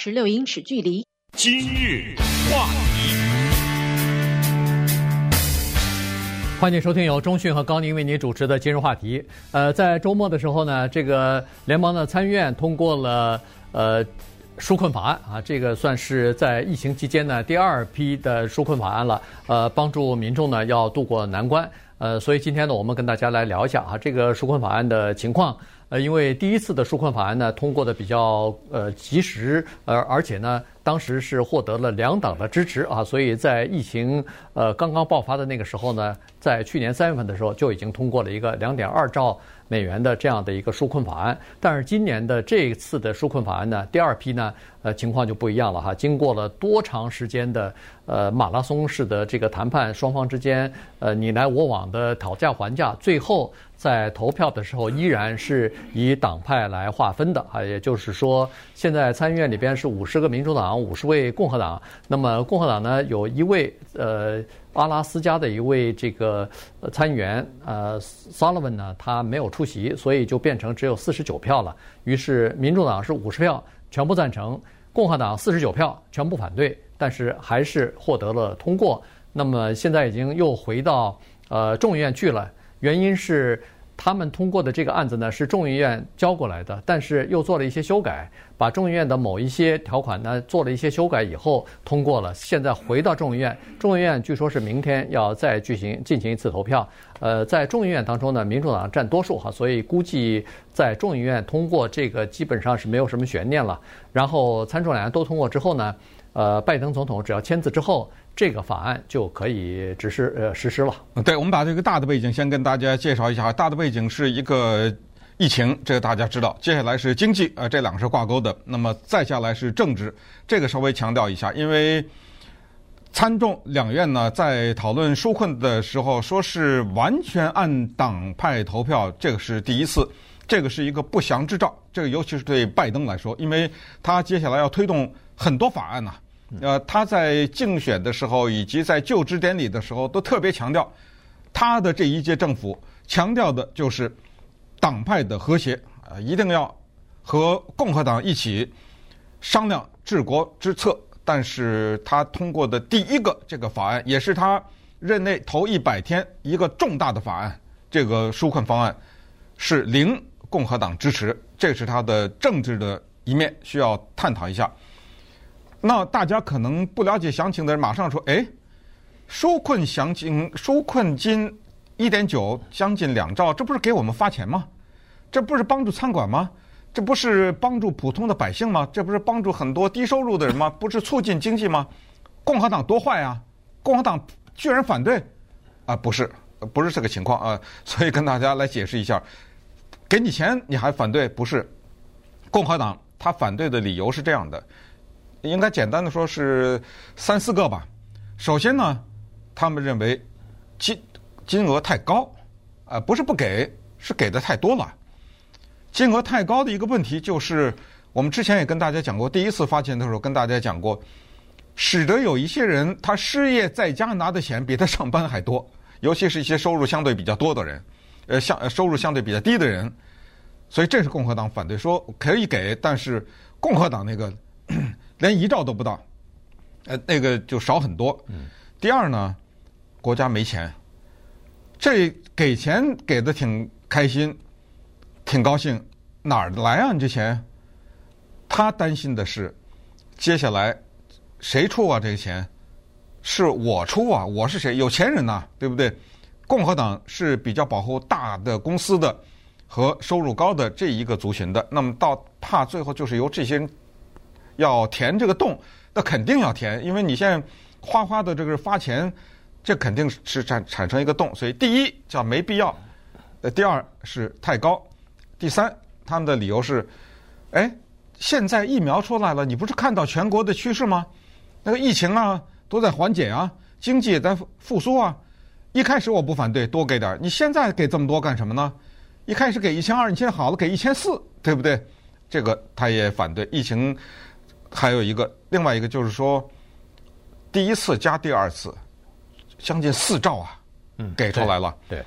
十六英尺距离。今日话题，欢迎收听由中讯和高宁为您主持的今日话题。呃，在周末的时候呢，这个联邦的参议院通过了呃纾困法案啊，这个算是在疫情期间呢第二批的纾困法案了。呃，帮助民众呢要渡过难关。呃，所以今天呢，我们跟大家来聊一下啊，这个纾困法案的情况。呃，因为第一次的纾困法案呢通过的比较呃及时，呃，而且呢，当时是获得了两党的支持啊，所以在疫情呃刚刚爆发的那个时候呢，在去年三月份的时候就已经通过了一个两点二兆美元的这样的一个纾困法案。但是今年的这一次的纾困法案呢，第二批呢，呃，情况就不一样了哈。经过了多长时间的呃马拉松式的这个谈判，双方之间呃你来我往的讨价还价，最后。在投票的时候，依然是以党派来划分的啊，也就是说，现在参议院里边是五十个民主党，五十位共和党。那么共和党呢，有一位呃阿拉斯加的一位这个参议员呃 Sullivan 呢，他没有出席，所以就变成只有四十九票了。于是民主党是五十票全部赞成，共和党四十九票全部反对，但是还是获得了通过。那么现在已经又回到呃众议院去了。原因是他们通过的这个案子呢，是众议院交过来的，但是又做了一些修改，把众议院的某一些条款呢做了一些修改以后通过了。现在回到众议院，众议院据说是明天要再举行进行一次投票。呃，在众议院当中呢，民主党占多数哈，所以估计在众议院通过这个基本上是没有什么悬念了。然后参众两院都通过之后呢，呃，拜登总统只要签字之后。这个法案就可以实施呃实施了。对，我们把这个大的背景先跟大家介绍一下。大的背景是一个疫情，这个大家知道。接下来是经济，呃，这两个是挂钩的。那么再下来是政治，这个稍微强调一下，因为参众两院呢在讨论纾困的时候，说是完全按党派投票，这个是第一次，这个是一个不祥之兆。这个尤其是对拜登来说，因为他接下来要推动很多法案呐、啊。呃，他在竞选的时候以及在就职典礼的时候都特别强调，他的这一届政府强调的就是党派的和谐啊，一定要和共和党一起商量治国之策。但是他通过的第一个这个法案，也是他任内头一百天一个重大的法案，这个纾困方案是零共和党支持，这是他的政治的一面，需要探讨一下。那大家可能不了解详情的人，马上说：“哎，纾困详情，纾困金一点九，将近两兆，这不是给我们发钱吗？这不是帮助餐馆吗？这不是帮助普通的百姓吗？这不是帮助很多低收入的人吗？不是促进经济吗？共和党多坏啊！共和党居然反对啊！不是，不是这个情况啊！所以跟大家来解释一下，给你钱你还反对？不是，共和党他反对的理由是这样的。”应该简单的说是三四个吧。首先呢，他们认为金金额太高，啊，不是不给，是给的太多了。金额太高的一个问题就是，我们之前也跟大家讲过，第一次发钱的时候跟大家讲过，使得有一些人他失业在家拿的钱比他上班还多，尤其是一些收入相对比较多的人，呃，相收入相对比较低的人，所以这是共和党反对，说可以给，但是共和党那个。连一兆都不到，呃，那个就少很多。第二呢，国家没钱，这给钱给的挺开心，挺高兴，哪儿来啊？你这钱？他担心的是，接下来谁出啊？这个钱是我出啊？我是谁？有钱人呐，对不对？共和党是比较保护大的公司的和收入高的这一个族群的，那么到怕最后就是由这些人。要填这个洞，那肯定要填，因为你现在哗哗的这个发钱，这肯定是产产生一个洞。所以第一叫没必要，呃，第二是太高，第三他们的理由是，哎，现在疫苗出来了，你不是看到全国的趋势吗？那个疫情啊都在缓解啊，经济也在复苏啊。一开始我不反对多给点，你现在给这么多干什么呢？一开始给一千二，你现在好了给一千四，对不对？这个他也反对疫情。还有一个，另外一个就是说，第一次加第二次，将近四兆啊，嗯，给出来了，对，对，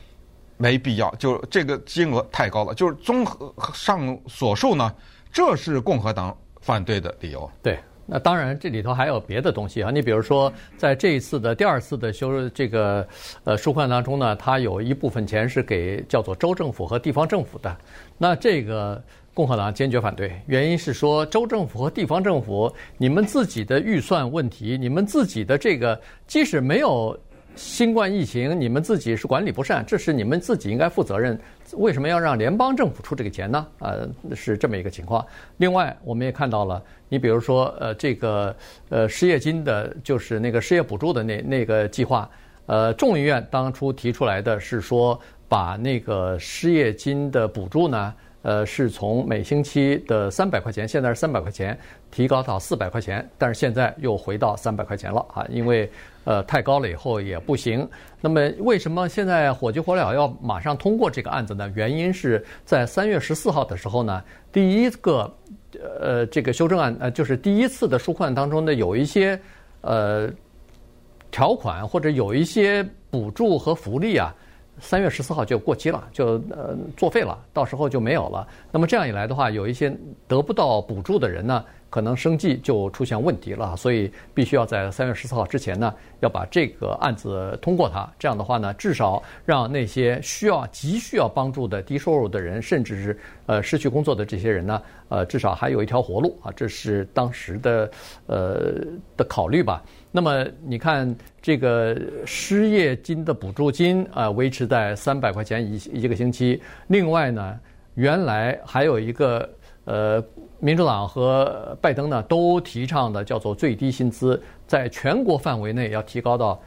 没必要，就这个金额太高了。就是综合上所述呢，这是共和党反对的理由。对。那当然，这里头还有别的东西啊。你比如说，在这一次的第二次的修这个呃纾困当中呢，它有一部分钱是给叫做州政府和地方政府的。那这个共和党坚决反对，原因是说州政府和地方政府，你们自己的预算问题，你们自己的这个即使没有。新冠疫情，你们自己是管理不善，这是你们自己应该负责任。为什么要让联邦政府出这个钱呢？呃，是这么一个情况。另外，我们也看到了，你比如说，呃，这个呃失业金的，就是那个失业补助的那那个计划，呃，众议院当初提出来的是说，把那个失业金的补助呢。呃，是从每星期的三百块钱，现在是三百块钱，提高到四百块钱，但是现在又回到三百块钱了啊，因为呃太高了以后也不行。那么为什么现在火急火燎要马上通过这个案子呢？原因是在三月十四号的时候呢，第一个呃这个修正案呃就是第一次的纾困当中呢，有一些呃条款或者有一些补助和福利啊。三月十四号就过期了，就呃作废了，到时候就没有了。那么这样一来的话，有一些得不到补助的人呢，可能生计就出现问题了。所以必须要在三月十四号之前呢，要把这个案子通过它。这样的话呢，至少让那些需要急需要帮助的低收入的人，甚至是呃失去工作的这些人呢，呃至少还有一条活路啊。这是当时的呃的考虑吧。那么你看，这个失业金的补助金啊，维持在三百块钱一一个星期。另外呢，原来还有一个呃，民主党和拜登呢都提倡的叫做最低薪资，在全国范围内要提高到，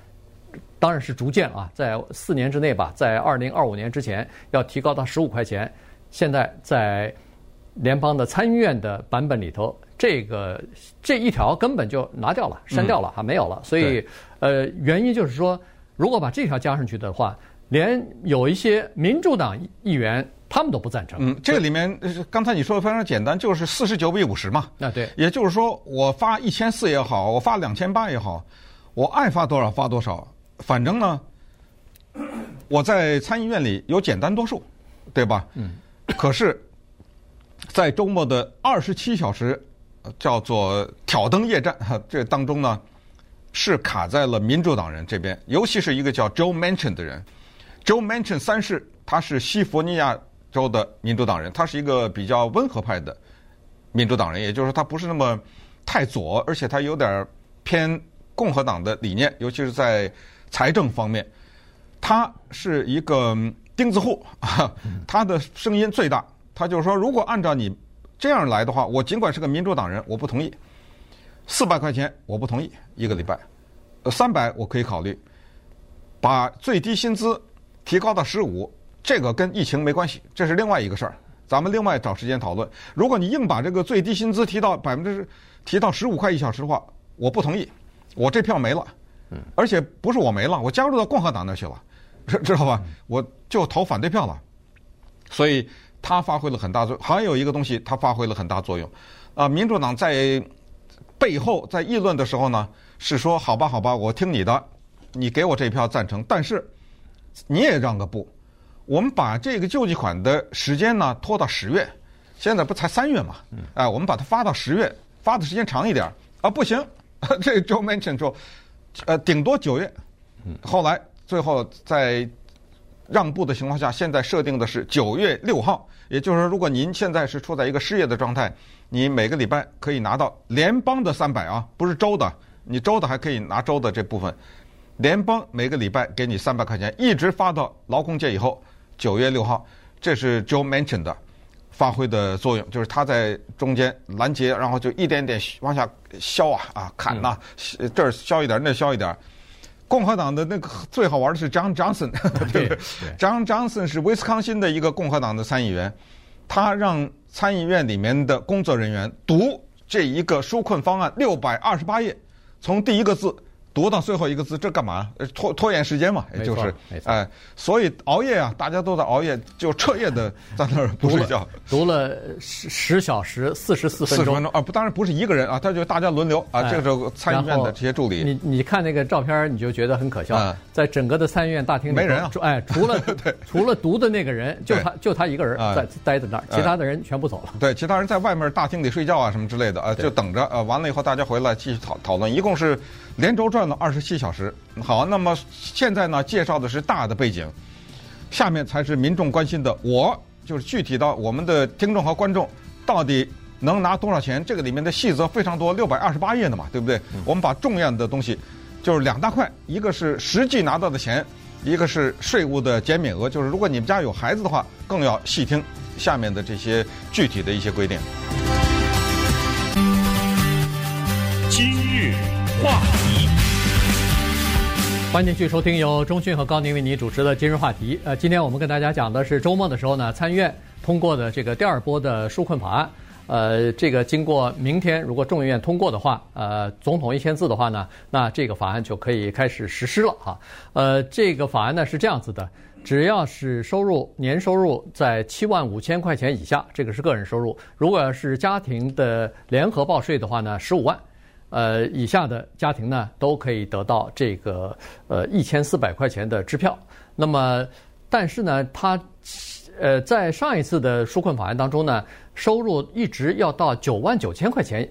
当然是逐渐啊，在四年之内吧，在二零二五年之前要提高到十五块钱。现在在联邦的参议院的版本里头。这个这一条根本就拿掉了，删掉了，还没有了。所以，呃，原因就是说，如果把这条加上去的话，连有一些民主党议员他们都不赞成。嗯，这个里面刚才你说的非常简单，就是四十九比五十嘛。那，对。也就是说，我发一千四也好，我发两千八也好，我爱发多少发多少，反正呢，我在参议院里有简单多数，对吧？嗯。可是，在周末的二十七小时。叫做挑灯夜战哈，这当中呢是卡在了民主党人这边，尤其是一个叫 Joe Manchin 的人。Joe Manchin 三世，他是西弗尼亚州的民主党人，他是一个比较温和派的民主党人，也就是说他不是那么太左，而且他有点偏共和党的理念，尤其是在财政方面。他是一个钉子户，他的声音最大。他就是说，如果按照你。这样来的话，我尽管是个民主党人，我不同意。四百块钱我不同意一个礼拜，呃，三百我可以考虑。把最低薪资提高到十五，这个跟疫情没关系，这是另外一个事儿，咱们另外找时间讨论。如果你硬把这个最低薪资提到百分之提到十五块一小时的话，我不同意，我这票没了。嗯，而且不是我没了，我加入到共和党那去了，知道吧？我就投反对票了，所以。他发挥了很大作用，还有一个东西，他发挥了很大作用。啊，民主党在背后在议论的时候呢，是说好吧，好吧，我听你的，你给我这一票赞成，但是你也让个步，我们把这个救济款的时间呢拖到十月，现在不才三月嘛？哎，我们把它发到十月，发的时间长一点啊，不行，这 Joe Manchin 说，呃，顶多九月。后来最后在。让步的情况下，现在设定的是九月六号，也就是说，如果您现在是处在一个失业的状态，你每个礼拜可以拿到联邦的三百啊，不是州的，你州的还可以拿州的这部分，联邦每个礼拜给你三百块钱，一直发到劳工节以后，九月六号，这是 Joe Manchin 的发挥的作用，就是他在中间拦截，然后就一点点往下削啊啊砍呐、啊，这儿削一点，那削一点。共和党的那个最好玩的是 John Johnson，对？John Johnson 是威斯康星的一个共和党的参议员，他让参议院里面的工作人员读这一个纾困方案六百二十八页，从第一个字读到最后一个字，这干嘛？拖拖延时间嘛，也就是，哎，所以熬夜啊，大家都在熬夜，就彻夜的在那儿不睡觉，读了十十小时四十四分钟。四十分钟啊，不，当然不是一个人啊，他就大家轮流啊，这个时候参议院的这些助理，你你看那个照片，你就觉得很可笑，在整个的参议院大厅里没人啊，哎，除了 除了读的那个人，就他就他一个人在待在那儿，其他的人全部走了。对，其他人在外面大厅里睡觉啊什么之类的啊，就等着啊，完了以后大家回来继续讨讨论，一共是。连轴转了二十七小时，好，那么现在呢，介绍的是大的背景，下面才是民众关心的。我就是具体到我们的听众和观众到底能拿多少钱？这个里面的细则非常多，六百二十八页的嘛，对不对？嗯、我们把重要的东西就是两大块，一个是实际拿到的钱，一个是税务的减免额。就是如果你们家有孩子的话，更要细听下面的这些具体的一些规定。话题，欢迎继续收听由中讯和高宁为您主持的今日话题。呃，今天我们跟大家讲的是周末的时候呢，参议院通过的这个第二波的纾困法案。呃，这个经过明天如果众议院通过的话，呃，总统一签字的话呢，那这个法案就可以开始实施了哈。呃，这个法案呢是这样子的，只要是收入年收入在七万五千块钱以下，这个是个人收入；如果要是家庭的联合报税的话呢，十五万。呃，以下的家庭呢，都可以得到这个呃一千四百块钱的支票。那么，但是呢，他呃在上一次的纾困法案当中呢，收入一直要到九万九千块钱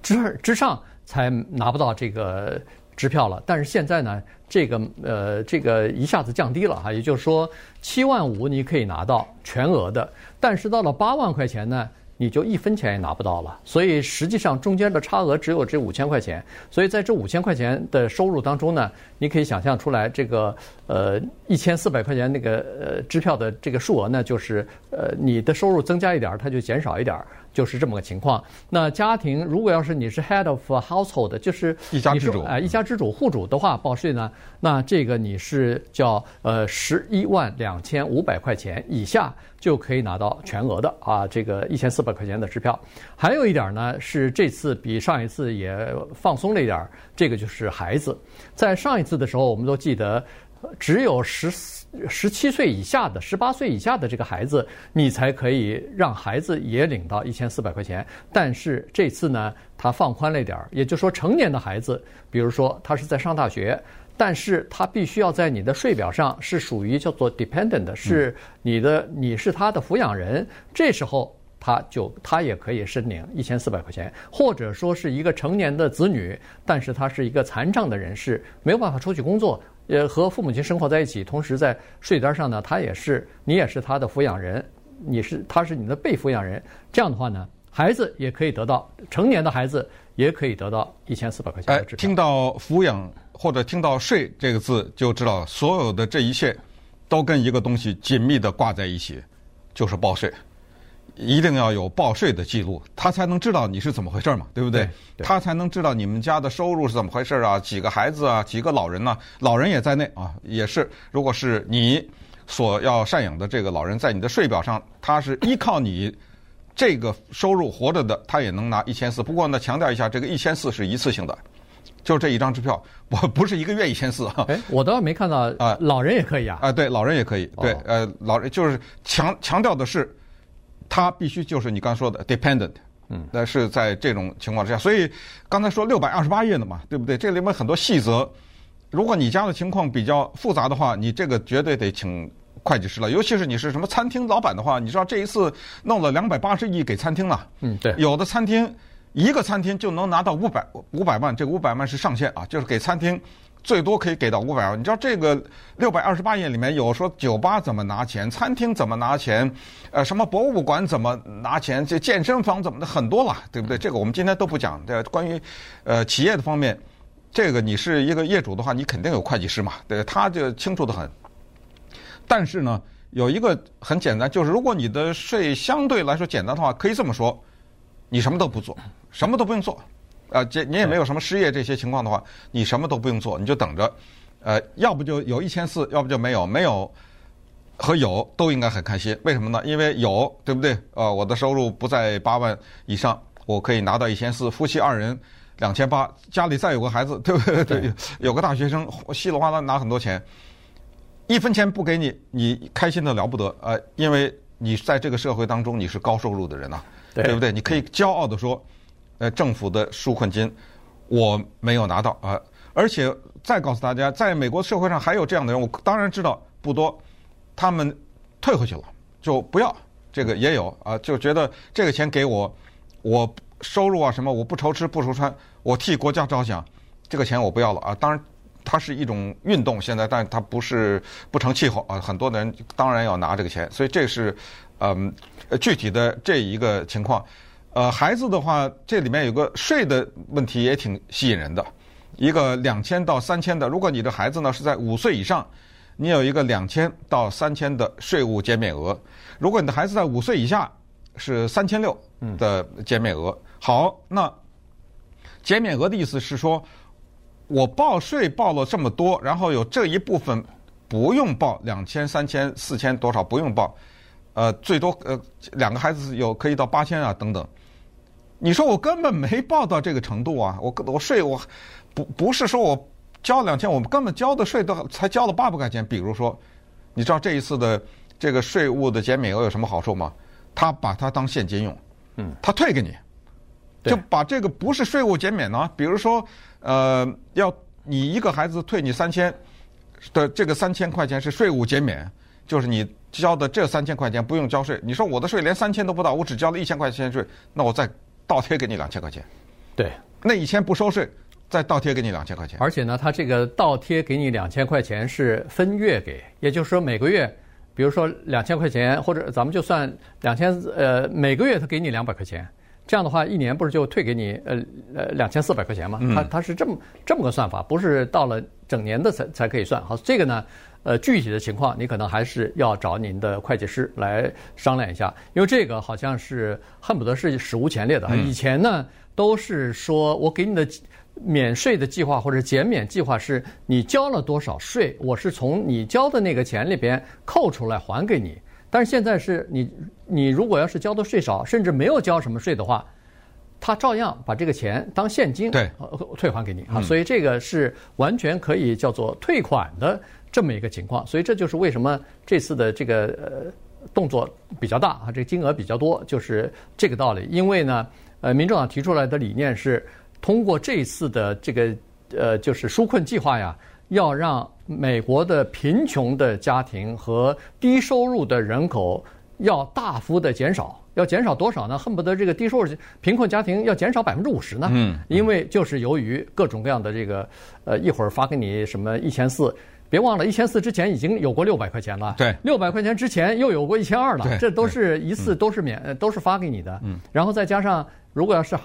之之上才拿不到这个支票了。但是现在呢，这个呃这个一下子降低了哈，也就是说七万五你可以拿到全额的，但是到了八万块钱呢，你就一分钱也拿不到了，所以实际上中间的差额只有这五千块钱。所以在这五千块钱的收入当中呢，你可以想象出来，这个呃一千四百块钱那个呃支票的这个数额呢，就是呃你的收入增加一点儿，它就减少一点儿。就是这么个情况。那家庭如果要是你是 head of household，就是一家之主，哎，一家之主户主的话，报税呢，那这个你是叫呃十一万两千五百块钱以下就可以拿到全额的啊，这个一千四百块钱的支票。还有一点呢，是这次比上一次也放松了一点，这个就是孩子。在上一次的时候，我们都记得只有十四。十七岁以下的、十八岁以下的这个孩子，你才可以让孩子也领到一千四百块钱。但是这次呢，他放宽了一点儿，也就是说，成年的孩子，比如说他是在上大学，但是他必须要在你的税表上是属于叫做 dependent，是你的，你是他的抚养人，这时候他就他也可以申领一千四百块钱，或者说是一个成年的子女，但是他是一个残障的人士，没有办法出去工作。也和父母亲生活在一起，同时在税单上呢，他也是你也是他的抚养人，你是他是你的被抚养人，这样的话呢，孩子也可以得到成年的孩子也可以得到一千四百块钱的支。听到抚养或者听到税这个字，就知道所有的这一切都跟一个东西紧密的挂在一起，就是报税。一定要有报税的记录，他才能知道你是怎么回事嘛，对不对？对，他才能知道你们家的收入是怎么回事啊，几个孩子啊，几个老人呢、啊？老人也在内啊，也是。如果是你所要赡养的这个老人，在你的税表上，他是依靠你这个收入活着的，他也能拿一千四。不过呢，强调一下，这个一千四是一次性的，就这一张支票，我不是一个月一千四啊。哎，我倒没看到啊，老人也可以啊。啊，对，老人也可以。对，呃，老人就是强强调的是。他必须就是你刚说的 dependent，嗯，那是在这种情况之下，所以刚才说六百二十八页的嘛，对不对？这里面很多细则，如果你家的情况比较复杂的话，你这个绝对得请会计师了。尤其是你是什么餐厅老板的话，你知道这一次弄了两百八十亿给餐厅了，嗯，对，有的餐厅一个餐厅就能拿到五百五百万，这个五百万是上限啊，就是给餐厅。最多可以给到五百万，你知道这个六百二十八页里面有说酒吧怎么拿钱，餐厅怎么拿钱，呃，什么博物馆怎么拿钱，这健身房怎么的很多了，对不对？这个我们今天都不讲。对，关于呃企业的方面，这个你是一个业主的话，你肯定有会计师嘛，对，他就清楚的很。但是呢，有一个很简单，就是如果你的税相对来说简单的话，可以这么说，你什么都不做，什么都不用做。呃，这你也没有什么失业这些情况的话，你什么都不用做，你就等着，呃，要不就有一千四，要不就没有，没有和有都应该很开心。为什么呢？因为有，对不对？呃，我的收入不在八万以上，我可以拿到一千四，夫妻二人两千八，家里再有个孩子，对不对？对有个大学生稀里哗啦拿很多钱，一分钱不给你，你开心的了不得啊、呃！因为你在这个社会当中你是高收入的人呐、啊，对，对不对？你可以骄傲的说，呃，政府的纾困金我没有拿到啊、而且再告诉大家，在美国社会上还有这样的人，我当然知道不多，他们退回去了，就不要。这个也有啊，就觉得这个钱给我，我收入啊什么，我不愁吃不愁穿，我替国家着想，这个钱我不要了啊。当然，它是一种运动，现在，但它不是不成气候啊。很多人当然要拿这个钱，所以这是嗯具体的这一个情况。呃，孩子的话，这里面有个税的问题也挺吸引人的，一个两千到三千的，如果你的孩子呢是在五岁以上。你有一个两千到三千的税务减免额，如果你的孩子在五岁以下，是三千六的减免额。好，那减免额的意思是说，我报税报了这么多，然后有这一部分不用报两千、三千、四千多少不用报，呃，最多呃两个孩子有可以到八千啊等等。你说我根本没报到这个程度啊，我我税我不不是说我。交两千，我们根本交的税都才交了八百块钱。比如说，你知道这一次的这个税务的减免额有什么好处吗？他把它当现金用，嗯，他退给你，就把这个不是税务减免呢。比如说，呃，要你一个孩子退你三千的这个三千块钱是税务减免，就是你交的这三千块钱不用交税。你说我的税连三千都不到，我只交了一千块钱税，那我再倒贴给你两千块钱。对，那以前不收税。再倒贴给你两千块钱，而且呢，他这个倒贴给你两千块钱是分月给，也就是说每个月，比如说两千块钱，或者咱们就算两千，呃，每个月他给你两百块钱，这样的话一年不是就退给你呃呃两千四百块钱吗？他他是这么这么个算法，不是到了整年的才才可以算。好，这个呢，呃，具体的情况你可能还是要找您的会计师来商量一下，因为这个好像是恨不得是史无前例的。以前呢都是说我给你的。免税的计划或者减免计划是你交了多少税，我是从你交的那个钱里边扣出来还给你。但是现在是你，你如果要是交的税少，甚至没有交什么税的话，他照样把这个钱当现金对退还给你啊。所以这个是完全可以叫做退款的这么一个情况。所以这就是为什么这次的这个呃动作比较大啊，这个金额比较多，就是这个道理。因为呢，呃，民众党提出来的理念是。通过这次的这个呃，就是纾困计划呀，要让美国的贫穷的家庭和低收入的人口要大幅的减少，要减少多少呢？恨不得这个低收入贫困家庭要减少百分之五十呢。嗯，因为就是由于各种各样的这个呃，一会儿发给你什么一千四，别忘了，一千四之前已经有过六百块钱了。对，六百块钱之前又有过一千二了，这都是一次都是免，都是发给你的。嗯，然后再加上。如果要是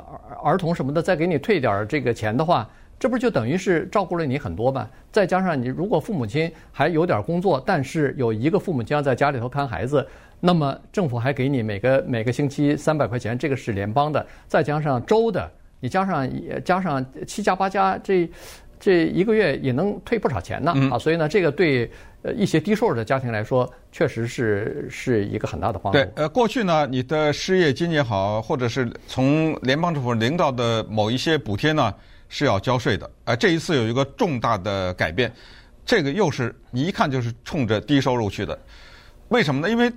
儿童什么的再给你退点这个钱的话，这不就等于是照顾了你很多吗？再加上你如果父母亲还有点工作，但是有一个父母亲要在家里头看孩子，那么政府还给你每个每个星期三百块钱，这个是联邦的，再加上州的，你加上加上七加八加这。这一个月也能退不少钱呢啊，所以呢，这个对呃一些低收入的家庭来说，确实是是一个很大的帮助。对，呃，过去呢，你的失业金也好，或者是从联邦政府领到的某一些补贴呢，是要交税的。呃，这一次有一个重大的改变，这个又是你一看就是冲着低收入去的。为什么呢？因为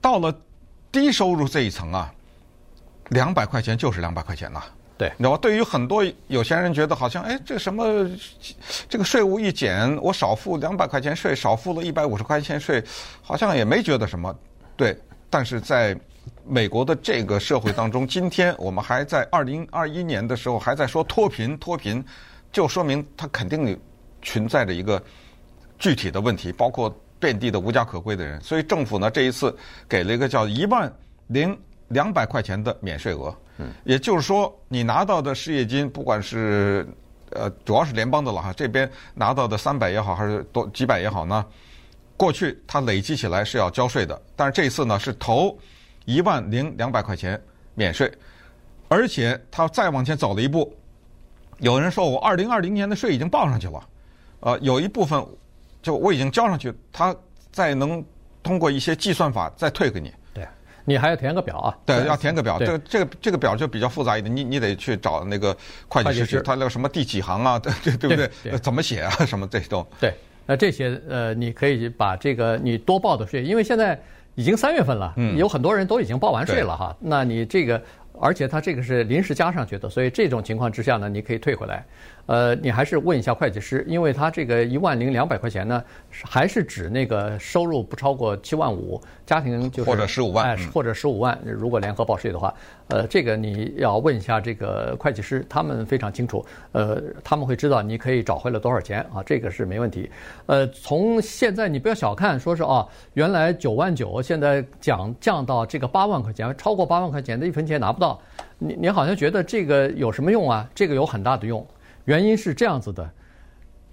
到了低收入这一层啊，两百块钱就是两百块钱呐。对，你知道吧？对于很多有钱人觉得好像，哎，这什么，这个税务一减，我少付两百块钱税，少付了一百五十块钱税，好像也没觉得什么。对，但是在美国的这个社会当中，今天我们还在二零二一年的时候还在说脱贫，脱贫，就说明它肯定存在着一个具体的问题，包括遍地的无家可归的人。所以政府呢，这一次给了一个叫一万零两百块钱的免税额。也就是说，你拿到的失业金，不管是呃，主要是联邦的了哈，这边拿到的三百也好，还是多几百也好呢，过去它累积起来是要交税的，但是这次呢是投一万零两百块钱免税，而且它再往前走了一步，有人说我二零二零年的税已经报上去了，呃，有一部分就我已经交上去，它再能通过一些计算法再退给你。你还要填个表啊？对，要填个表。这个这个这个表就比较复杂一点，你你得去找那个会计师他那个什么第几行啊？对对对不对？怎么写啊？什么这种？对，那这些呃，你可以把这个你多报的税，因为现在已经三月份了，嗯有很多人都已经报完税了哈。那你这个，而且他这个是临时加上去的，所以这种情况之下呢，你可以退回来。呃，你还是问一下会计师，因为他这个一万零两百块钱呢，还是指那个收入不超过七万五，家庭就是或者十五万哎嗯或者十五万，如果联合报税的话，呃，这个你要问一下这个会计师，他们非常清楚，呃，他们会知道你可以找回了多少钱啊，这个是没问题。呃，从现在你不要小看，说是哦，原来九万九，现在降降到这个八万块钱，超过八万块钱的一分钱拿不到，你你好像觉得这个有什么用啊？这个有很大的用，原因是这样子的，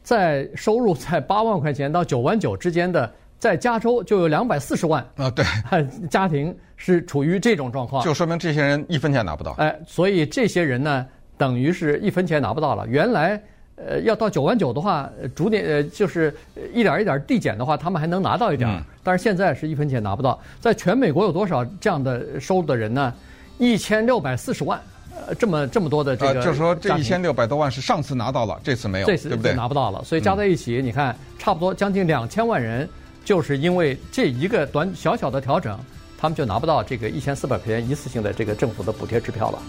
在收入在八万块钱到九万九之间的，在加州就有两百四十万啊，对，家庭是处于这种状况，就说明这些人一分钱拿不到。哎，所以这些人呢，等于是一分钱拿不到了。原来，呃，要到九万九的话，呃逐点呃就是一点一点递减的话，他们还能拿到一点但是现在是一分钱拿不到。在全美国有多少这样的收入的人呢？一千六百四十万，呃，这么这么多的这呃，个，就是说这一千六百多万是上次拿到了，这次没有，这次就对不对？拿不到了。所以加在一起，你看，差不多将近两千万人，就是因为这一个短小小的调整，他们就拿不到这个一千四百块钱一次性的这个政府的补贴支票了。